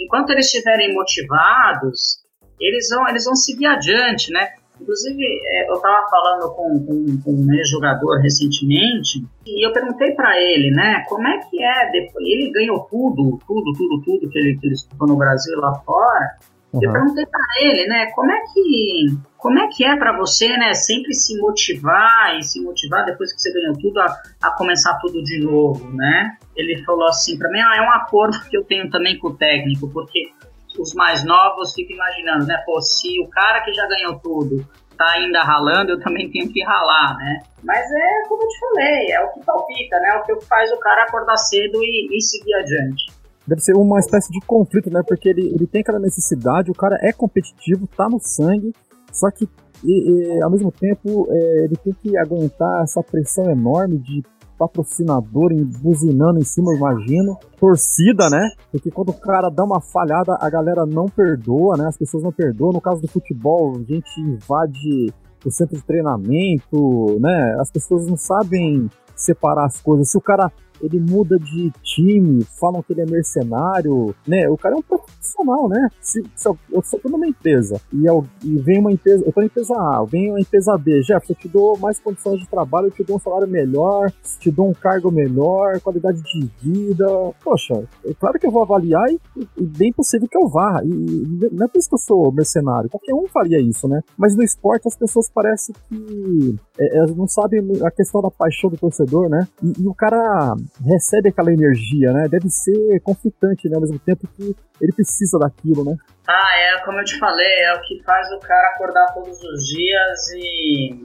enquanto eles estiverem motivados, eles vão, eles vão seguir adiante, né? Inclusive, é, eu estava falando com, com, com um ex-jogador recentemente e eu perguntei para ele, né, como é que é depois. Ele ganhou tudo, tudo, tudo, tudo que ele, que ele estudou no Brasil lá fora. Uhum. Eu perguntei para ele, né, como é que como é que é para você, né, sempre se motivar e se motivar depois que você ganhou tudo a, a começar tudo de novo, né? Ele falou assim para mim, ah, é um acordo que eu tenho também com o técnico, porque os mais novos ficam imaginando, né, pô, se o cara que já ganhou tudo tá ainda ralando, eu também tenho que ralar, né? Mas é como eu te falei, é o que palpita, né? É o que faz o cara acordar cedo e, e seguir adiante deve ser uma espécie de conflito, né? Porque ele, ele tem aquela necessidade, o cara é competitivo, tá no sangue, só que e, e, ao mesmo tempo é, ele tem que aguentar essa pressão enorme de patrocinador buzinando em cima, imagino. Torcida, né? Porque quando o cara dá uma falhada, a galera não perdoa, né? As pessoas não perdoam. No caso do futebol, a gente invade o centro de treinamento, né? As pessoas não sabem separar as coisas. Se o cara ele muda de time, falam que ele é mercenário, né? O cara é um profissional, né? Se, se eu, eu tô numa empresa e, eu, e vem uma empresa, eu tô na empresa A, vem uma empresa B, Jeff, eu te dou mais condições de trabalho, eu te dou um salário melhor, te dou um cargo melhor, qualidade de vida. Poxa, é claro que eu vou avaliar e, e bem possível que eu vá. E, e não é por isso que eu sou mercenário, qualquer um faria isso, né? Mas no esporte as pessoas parecem que é, elas não sabem a questão da paixão do torcedor, né? E, e o cara recebe aquela energia, né? Deve ser conflitante, né? Ao mesmo tempo que ele precisa daquilo, né? Ah, é como eu te falei, é o que faz o cara acordar todos os dias e,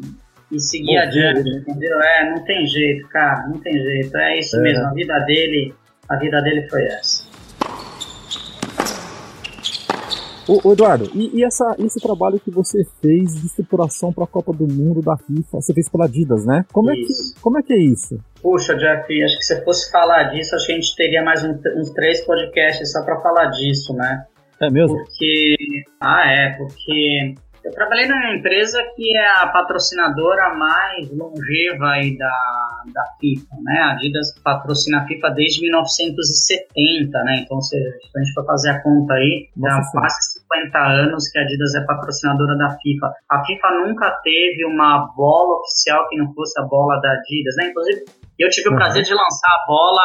e seguir adiante, né? entendeu? É, não tem jeito, cara, não tem jeito. É isso é. mesmo, a vida dele, a vida dele foi essa. Ô, Eduardo, e, e, essa, esse trabalho que você fez de estruturação para a Copa do Mundo da FIFA, você fez pela Adidas, né? Como é, que, como é que é isso? Puxa, Jeff, acho que se fosse falar disso, acho que a gente teria mais um, uns três podcasts só para falar disso, né? É mesmo? Porque. Ah, é, porque Eu trabalhei numa empresa que é a patrocinadora mais longeva aí da, da FIFA, né? A Adidas patrocina a FIFA desde 1970, né? Então, se, a gente for fazer a conta aí, já quase 50 anos que a Adidas é patrocinadora da FIFA. A FIFA nunca teve uma bola oficial que não fosse a bola da Adidas, né? Inclusive, eu tive uhum. o prazer de lançar a bola,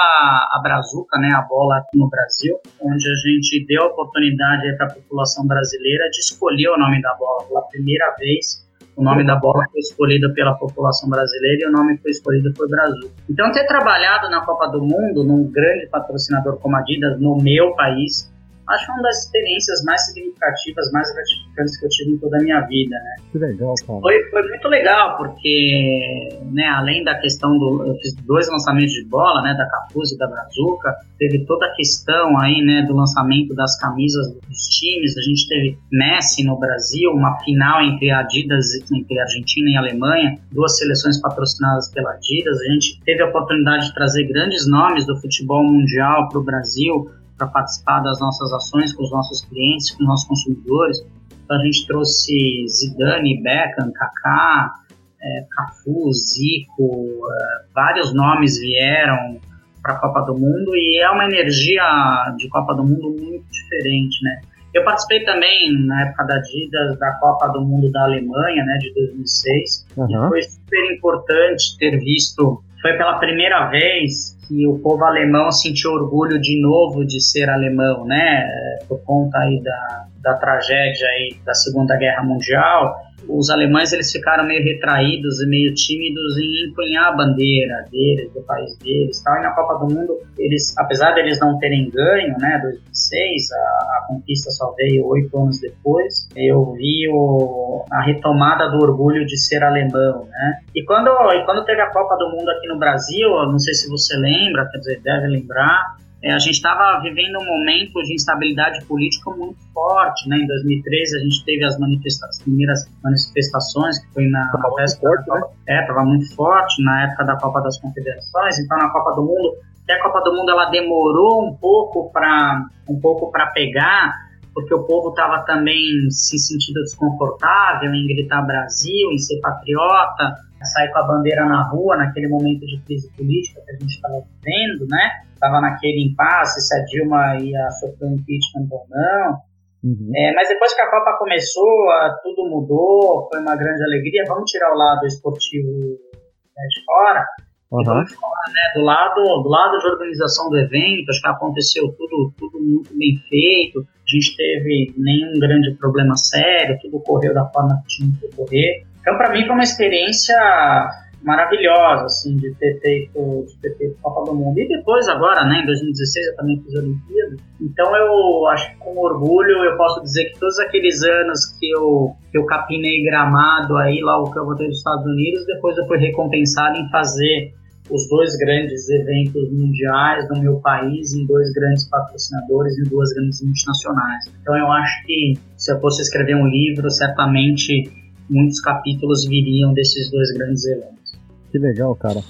a Brazuca, né, a bola aqui no Brasil, onde a gente deu a oportunidade para a população brasileira de escolher o nome da bola. Pela primeira vez, o nome da bola foi escolhido pela população brasileira e o nome foi escolhido foi Brasil. Então, ter trabalhado na Copa do Mundo, num grande patrocinador como a Adidas, no meu país, acho que é uma das experiências mais significativas, mais gratificantes que eu tive em toda a minha vida, né? Que legal, cara. Foi, foi muito legal, porque, né, além da questão do... Eu fiz dois lançamentos de bola, né, da Capuz e da Brazuca, teve toda a questão aí, né, do lançamento das camisas dos times, a gente teve Messi no Brasil, uma final entre Adidas, entre Argentina e Alemanha, duas seleções patrocinadas pela Adidas, a gente teve a oportunidade de trazer grandes nomes do futebol mundial para o Brasil, para participar das nossas ações com os nossos clientes, com os nossos consumidores. Então a gente trouxe Zidane, Beckham, Kaká, é, Cafu, Zico, é, vários nomes vieram para a Copa do Mundo e é uma energia de Copa do Mundo muito diferente, né? Eu participei também na época da Adidas da Copa do Mundo da Alemanha, né, de 2006. Uhum. E foi super importante ter visto. Foi pela primeira vez que o povo alemão sentiu orgulho de novo de ser alemão, né? Por conta aí da, da tragédia aí da Segunda Guerra Mundial os alemães eles ficaram meio retraídos e meio tímidos em empunhar a bandeira deles, do país deles, tal. E na Copa do Mundo, eles, apesar deles não terem ganho, né, 2006, a, a conquista só veio oito anos depois. Eu vi o, a retomada do orgulho de ser alemão, né? E quando, e quando teve a Copa do Mundo aqui no Brasil, não sei se você lembra, quer dizer, deve lembrar, é, a gente estava vivendo um momento de instabilidade política muito forte, né? Em 2013 a gente teve as, manifesta as primeiras manifestações que foi na tava forte, né? É, estava muito forte na época da Copa das Confederações. Então na Copa do Mundo, até a Copa do Mundo ela demorou um pouco para um pouco para pegar, porque o povo estava também se sentindo desconfortável em gritar Brasil, em ser patriota, sair com a bandeira na rua naquele momento de crise política que a gente estava vivendo, né? Estava naquele impasse se a Dilma ia sofrer um impeachment ou não. Uhum. É, mas depois que a Copa começou, tudo mudou, foi uma grande alegria. Vamos tirar o lado esportivo né, de fora. Uhum. Fora, né, do lado do lado de organização do evento, acho que aconteceu tudo, tudo muito bem feito. A gente teve nenhum grande problema sério, tudo correu da forma que tinha que ocorrer. Então, para mim, foi uma experiência maravilhosa, assim, de ter feito, de ter feito Copa do Mundo. E depois, agora, né, em 2016, eu também fiz Olimpíada. Então, eu acho que com orgulho eu posso dizer que todos aqueles anos que eu, que eu capinei gramado aí, lá o que eu voltei dos Estados Unidos, depois eu fui recompensado em fazer os dois grandes eventos mundiais no meu país, em dois grandes patrocinadores e duas grandes multinacionais. Então, eu acho que se eu fosse escrever um livro, certamente muitos capítulos viriam desses dois grandes eventos. Que legal, cara.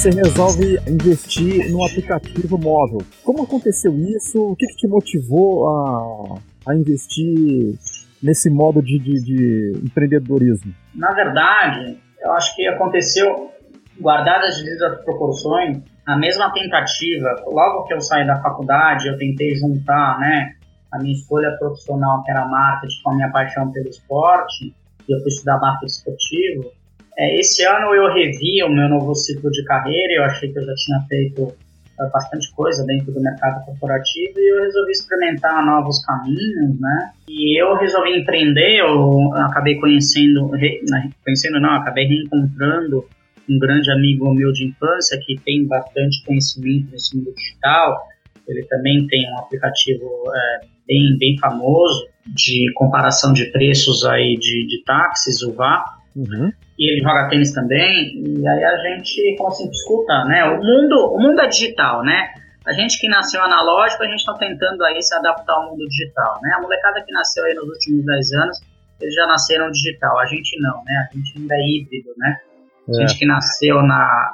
você resolve investir num aplicativo móvel. Como aconteceu isso? O que, que te motivou a, a investir nesse modo de, de, de empreendedorismo? Na verdade, eu acho que aconteceu, guardadas as proporções, a mesma tentativa. Logo que eu saí da faculdade, eu tentei juntar né, a minha escolha profissional, que era marketing, com a minha paixão pelo esporte, e eu fui estudar marketing esportivo. É, esse ano eu revi o meu novo ciclo de carreira, eu achei que eu já tinha feito bastante coisa dentro do mercado corporativo e eu resolvi experimentar novos caminhos, né? E eu resolvi empreender, eu acabei conhecendo, né, conhecendo não, acabei reencontrando um grande amigo meu de infância que tem bastante conhecimento nesse mundo digital. Ele também tem um aplicativo é, bem, bem famoso de comparação de preços aí de, de táxis, o VA. Uhum e ele joga tênis também, e aí a gente falou assim, escuta, né, o mundo, o mundo é digital, né, A gente que nasceu analógico, a gente está tentando aí se adaptar ao mundo digital, né? A molecada que nasceu aí nos últimos 10 anos, eles já nasceram digital, a gente não, né? A gente ainda é híbrido, né? A gente é. que nasceu na.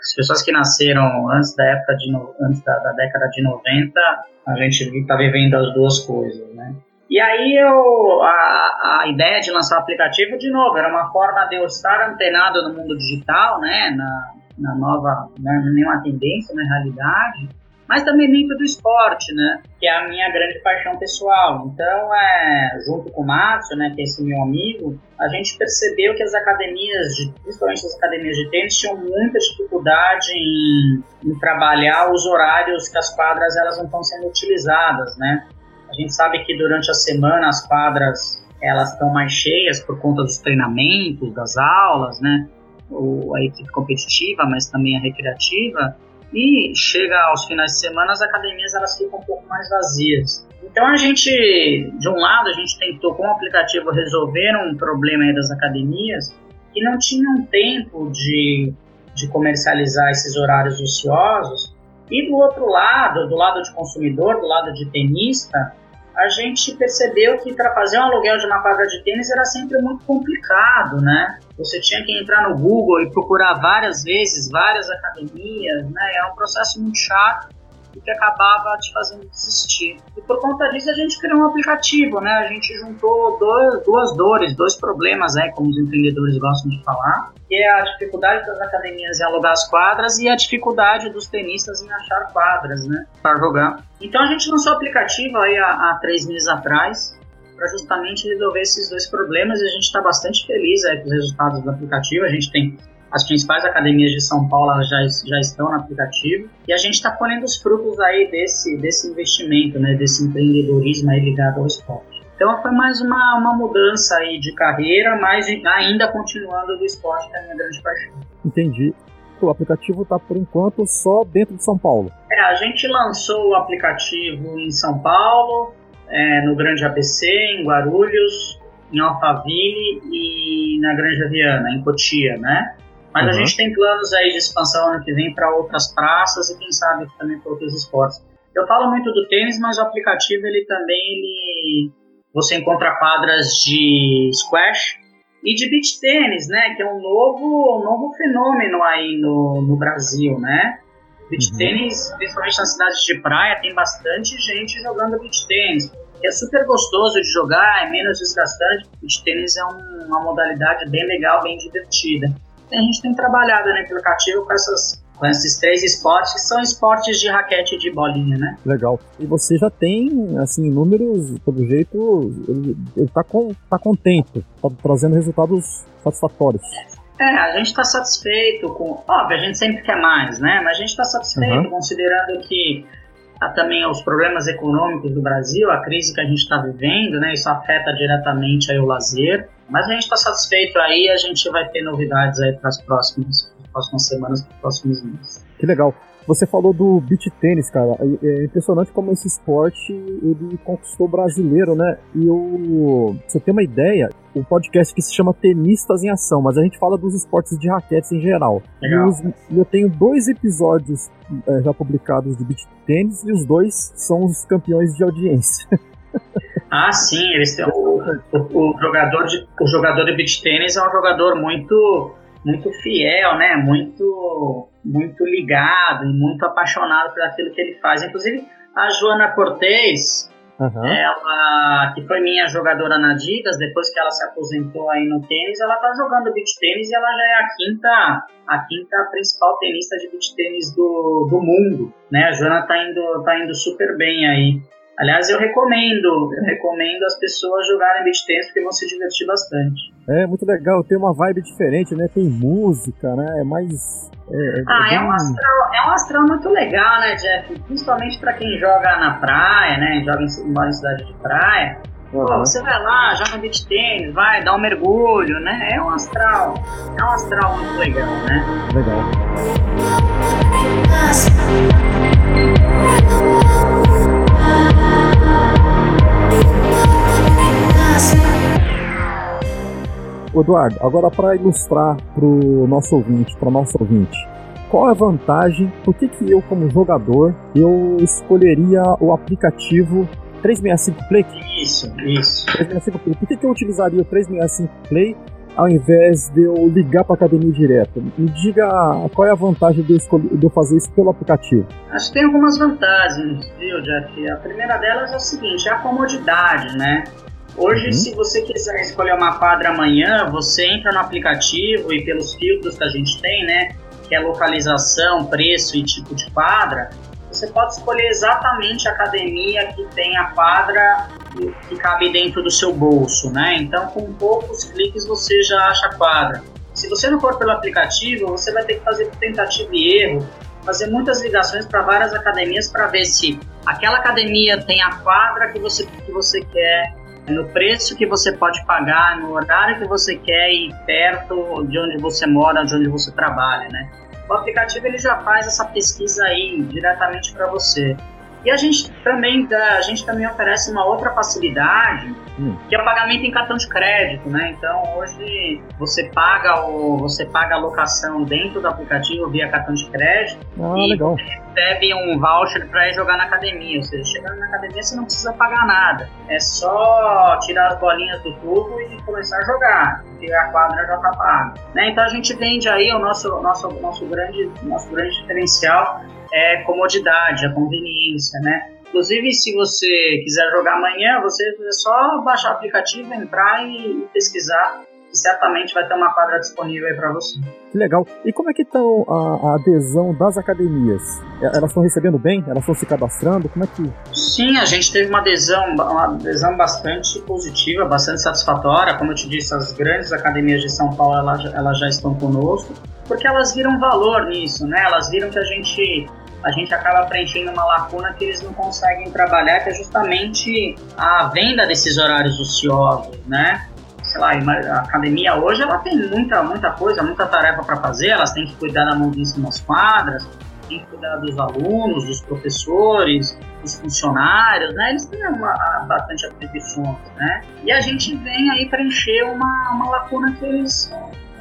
As pessoas que nasceram antes da época de. antes da, da década de 90, a gente está vivendo as duas coisas, né? E aí eu, a, a ideia de lançar o aplicativo, de novo, era uma forma de eu estar antenado no mundo digital, né? Na, na nova. Não é nenhuma tendência, na realidade mas também dentro do esporte, né? Que é a minha grande paixão pessoal. Então, é, junto com o Márcio, né, que é esse meu amigo, a gente percebeu que as academias, de, principalmente as academias de tênis, tinham muita dificuldade em, em trabalhar os horários que as quadras elas não estão sendo utilizadas, né? A gente sabe que durante a semana as quadras elas estão mais cheias por conta dos treinamentos, das aulas, né? O, a equipe competitiva, mas também a recreativa. E chega aos finais de semana, as academias elas ficam um pouco mais vazias. Então a gente, de um lado, a gente tentou com o aplicativo resolver um problema das academias que não tinham tempo de, de comercializar esses horários ociosos. E do outro lado, do lado de consumidor, do lado de tenista, a gente percebeu que para fazer um aluguel de uma quadra de tênis era sempre muito complicado, né? Você tinha que entrar no Google e procurar várias vezes, várias academias, né? Era um processo muito chato e que acabava te fazendo desistir. E por conta disso a gente criou um aplicativo, né? A gente juntou dois, duas dores, dois problemas, né? Como os empreendedores gostam de falar, que é a dificuldade das academias em alugar as quadras e a dificuldade dos tenistas em achar quadras, né? Para jogar. Então a gente lançou o aplicativo aí há, há três meses atrás para justamente resolver esses dois problemas e a gente está bastante feliz aí com os resultados do aplicativo. A gente tem as principais academias de São Paulo já, já estão no aplicativo e a gente está colhendo os frutos aí desse, desse investimento, né, desse empreendedorismo aí ligado ao esporte. Então foi mais uma, uma mudança aí de carreira, mas ainda continuando do esporte, que é a minha grande paixão. Entendi. O aplicativo está por enquanto só dentro de São Paulo. É, a gente lançou o aplicativo em São Paulo, é, no Grande ABC, em Guarulhos, em Alphaville e na Granja Viana, em Cotia, né? Mas uhum. a gente tem planos aí de expansão ano que vem para outras praças e quem sabe também para outros esportes. Eu falo muito do tênis, mas o aplicativo ele também ele você encontra quadras de squash e de beach tênis, né, que é um novo um novo fenômeno aí no, no Brasil, né? Beach uhum. tênis, principalmente nas cidades de praia, tem bastante gente jogando beach tênis. É super gostoso de jogar, é menos desgastante. Beach tênis é um, uma modalidade bem legal, bem divertida a gente tem trabalhado no aplicativo com essas com esses três esportes, que são esportes de raquete de bolinha, né? Legal. E você já tem, assim, números, pelo jeito, ele, ele tá, com, tá contente, tá trazendo resultados satisfatórios. É, a gente está satisfeito com. Óbvio, a gente sempre quer mais, né? Mas a gente está satisfeito, uhum. considerando que há também os problemas econômicos do Brasil, a crise que a gente está vivendo, né? Isso afeta diretamente aí o lazer. Mas a gente está satisfeito aí, a gente vai ter novidades aí para as próximas, próximas semanas, para os próximos meses. Que legal. Você falou do beach tênis, cara. É impressionante como esse esporte ele conquistou o brasileiro, né? E o você tem uma ideia, o um podcast que se chama Tenistas em Ação, mas a gente fala dos esportes de raquetes em geral. Legal. E, eu tenho dois episódios é, já publicados de beach tênis e os dois são os campeões de audiência. (laughs) Ah, sim, eles têm o, o, o, jogador de o jogador de beach tênis é um jogador muito muito fiel, né? Muito muito ligado e muito apaixonado por aquilo que ele faz. Inclusive a Joana Cortez, uhum. ela que foi minha jogadora na Adidas, depois que ela se aposentou aí no tênis, ela tá jogando beach tênis e ela já é a quinta a quinta principal tenista de beach tênis do, do mundo, né? A Joana tá indo tá indo super bem aí. Aliás, eu recomendo, eu recomendo as pessoas jogarem beach tennis porque vão se divertir bastante. É muito legal, tem uma vibe diferente, né? Tem música, né? É mais. É, é ah, é, bem... um astral, é um astral muito legal, né, Jeff? Principalmente para quem joga na praia, né? Joga em, mora em cidade de praia. Uhum. Pô, você vai lá, joga beach tênis, vai, dá um mergulho, né? É um astral, é um astral muito legal, né? Legal. Eduardo, agora para ilustrar para o nosso ouvinte, para nosso ouvinte, qual é a vantagem, por que, que eu, como jogador, eu escolheria o aplicativo 365 Play? Isso, isso. 365 Play. Por que, que eu utilizaria o 365 Play ao invés de eu ligar para a academia direto? Me diga qual é a vantagem de eu, escolher, de eu fazer isso pelo aplicativo. Acho que tem algumas vantagens, viu, Jeff? A primeira delas é o seguinte, é a comodidade, né? Hoje, uhum. se você quiser escolher uma quadra amanhã, você entra no aplicativo e pelos filtros que a gente tem, né? Que é localização, preço e tipo de quadra, você pode escolher exatamente a academia que tem a quadra que cabe dentro do seu bolso, né? Então, com poucos cliques você já acha a quadra. Se você não for pelo aplicativo, você vai ter que fazer tentativa e erro, fazer muitas ligações para várias academias para ver se aquela academia tem a quadra que você, que você quer, no preço que você pode pagar, no horário que você quer e perto de onde você mora, de onde você trabalha, né? O aplicativo ele já faz essa pesquisa aí diretamente para você. E a gente também dá, a gente também oferece uma outra facilidade, hum. que é o pagamento em cartão de crédito, né? Então hoje você paga o você paga a locação dentro do aplicativo via cartão de crédito ah, e legal. recebe um voucher para ir jogar na academia. Ou seja, chegando na academia você não precisa pagar nada. É só tirar as bolinhas do tubo e começar a jogar, porque a quadra já tá paga. Né? Então a gente vende aí o nosso nosso nosso grande nosso grande diferencial é comodidade, a conveniência, né? Inclusive, se você quiser jogar amanhã, você é só baixar o aplicativo, entrar e pesquisar e certamente vai ter uma quadra disponível aí para você. Que legal. E como é que está a, a, adesão das academias? É, elas estão recebendo bem? Elas estão se cadastrando? Como é que... Sim, a gente teve uma adesão, uma adesão bastante positiva, bastante satisfatória. Como eu te disse, as grandes academias de São Paulo, elas, elas já estão conosco, porque elas viram valor nisso, né? Elas viram que a gente a gente acaba preenchendo uma lacuna que eles não conseguem trabalhar, que é justamente a venda desses horários ociosos, né? sei lá, a academia hoje ela tem muita, muita coisa, muita tarefa para fazer, elas têm que cuidar da manutenção das quadras, tem que cuidar dos alunos, dos professores, dos funcionários, né? Eles têm uma, bastante atribuições, né? E a gente vem aí preencher uma, uma lacuna que eles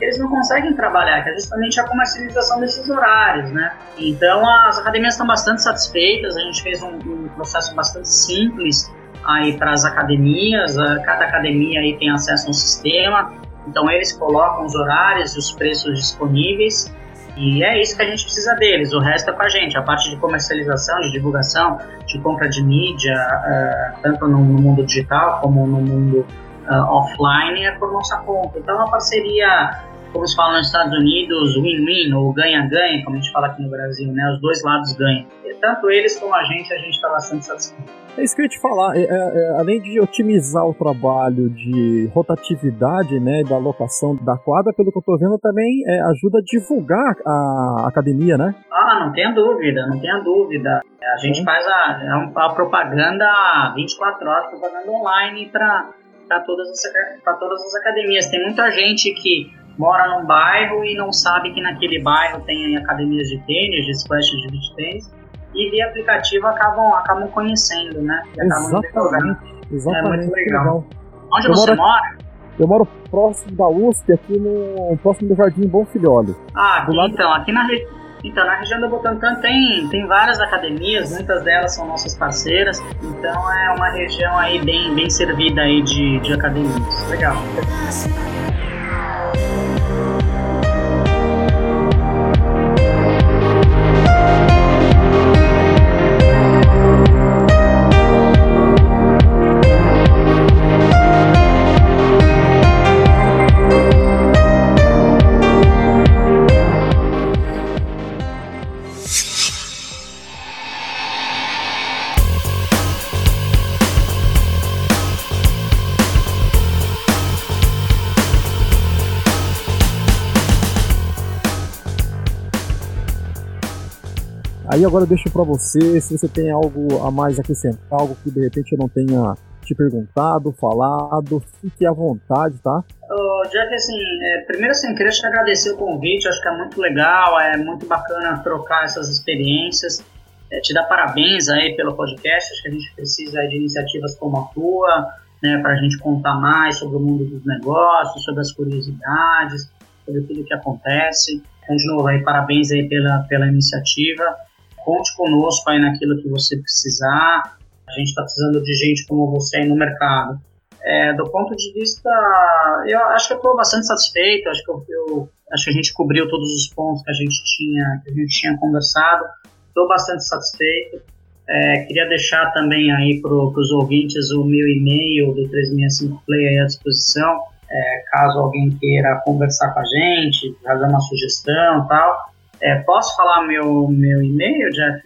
eles não conseguem trabalhar, que é justamente a comercialização desses horários, né? Então as academias estão bastante satisfeitas, a gente fez um, um processo bastante simples aí para as academias, cada academia aí tem acesso a um sistema, então eles colocam os horários e os preços disponíveis e é isso que a gente precisa deles, o resto é com a gente, a parte de comercialização, de divulgação, de compra de mídia, uh, tanto no, no, mundo digital como no mundo uh, offline, é por nossa conta. Então é uma parceria, como se fala nos Estados Unidos, win-win ou ganha-ganha, como a gente fala aqui no Brasil, né? Os dois lados ganham. E tanto eles como a gente, a gente está bastante satisfeito. É isso que eu ia te falar. É, é, é, além de otimizar o trabalho de rotatividade, né, da locação da quadra, pelo que eu tô vendo, também é, ajuda a divulgar a academia, né? Ah, não tenha dúvida, não tenha dúvida. A gente faz a, é a propaganda 24 horas, propaganda online para todas, as, todas as academias. Tem muita gente que mora num bairro e não sabe que naquele bairro tem academias de tênis, de squash de beach tênis e via aplicativo acabam, acabam conhecendo, né? exatamente, exatamente. É muito legal. legal. Onde eu você moro, mora? Eu moro próximo da USP, aqui no próximo do Jardim Bom Filhole. Ah, aqui, lado... então, aqui na, então, na região do Butantã tem, tem várias academias, muitas delas são nossas parceiras, então é uma região aí bem, bem servida aí de, de academias. Legal. Música Aí agora eu deixo para você, se você tem algo a mais acrescentar, algo que de repente eu não tenha te perguntado, falado, fique à vontade, tá? Oh, Jack, assim, é, primeiro assim, queria te agradecer o convite, acho que é muito legal, é muito bacana trocar essas experiências, é, te dar parabéns aí pelo podcast, acho que a gente precisa de iniciativas como a tua, né, para a gente contar mais sobre o mundo dos negócios, sobre as curiosidades, sobre tudo que acontece. então, de novo, aí, parabéns aí pela, pela iniciativa. Conte conosco aí naquilo que você precisar. A gente está precisando de gente como você aí no mercado. É, do ponto de vista, eu acho que eu estou bastante satisfeito. Acho que eu, eu, acho que a gente cobriu todos os pontos que a gente tinha que a gente tinha conversado. Estou bastante satisfeito. É, queria deixar também aí para os ouvintes o meu e-mail do 365 Play à disposição, é, caso alguém queira conversar com a gente, fazer uma sugestão tal. É, posso falar meu, meu e-mail, Jeff?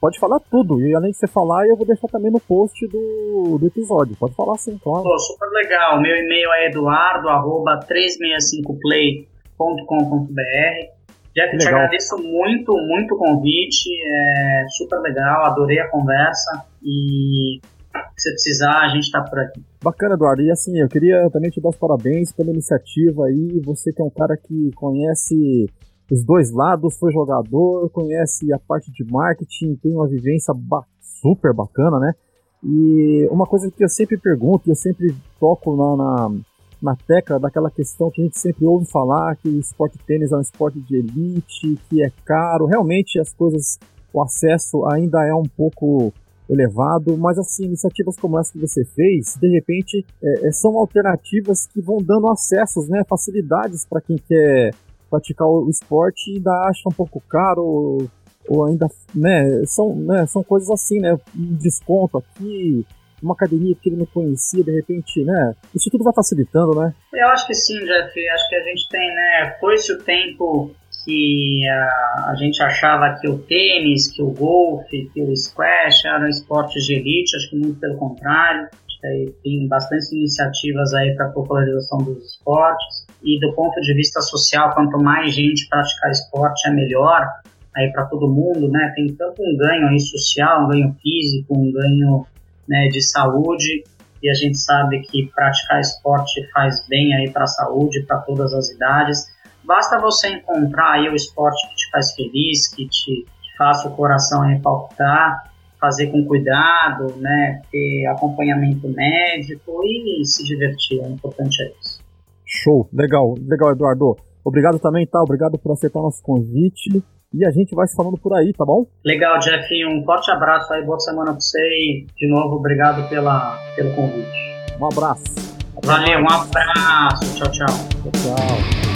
Pode falar tudo, e além de você falar, eu vou deixar também no post do, do episódio. Pode falar sim, claro. Pô, super legal. Meu e-mail é eduardo.365play.com.br Jeff, te agradeço muito, muito o convite, é super legal, adorei a conversa e se precisar, a gente está por aqui. Bacana, Eduardo. E assim, eu queria também te dar os parabéns pela iniciativa aí. Você que é um cara que conhece os dois lados, foi jogador, conhece a parte de marketing, tem uma vivência ba super bacana, né? E uma coisa que eu sempre pergunto, eu sempre toco na, na na tecla daquela questão que a gente sempre ouve falar, que o esporte tênis é um esporte de elite, que é caro. Realmente as coisas, o acesso ainda é um pouco elevado, mas assim, iniciativas como essa que você fez, de repente, é, é são alternativas que vão dando acessos, né, facilidades para quem quer praticar o esporte e ainda acha um pouco caro ou, ainda, né, são, né, são coisas assim, né, um desconto aqui, uma academia que ele não conhecia, de repente, né? Isso tudo vai facilitando, né? Eu acho que sim, Jeff. Acho que a gente tem, né? Foi-se o tempo que a, a, gente achava que o tênis, que o golfe, que o squash eram esportes de elite, acho que muito pelo contrário. Tem bastante iniciativas aí para popularização dos esportes. E do ponto de vista social, quanto mais gente praticar esporte é melhor aí para todo mundo, né? Tem tanto um ganho aí social, um ganho físico, um ganho né, de saúde e a gente sabe que praticar esporte faz bem aí para a saúde, para todas as idades. Basta você encontrar aí o esporte que te faz feliz, que te faça o coração aí palpitar, fazer com cuidado, né, ter acompanhamento médico e se divertir, o importante é isso. Show, legal, legal Eduardo. Obrigado também, tá? Obrigado por aceitar nosso convite e a gente vai se falando por aí, tá bom? Legal, Jeff. Um forte abraço aí, boa semana pra você e de novo obrigado pela, pelo convite. Um abraço. Valeu, um abraço. Tchau, tchau. Tchau, tchau.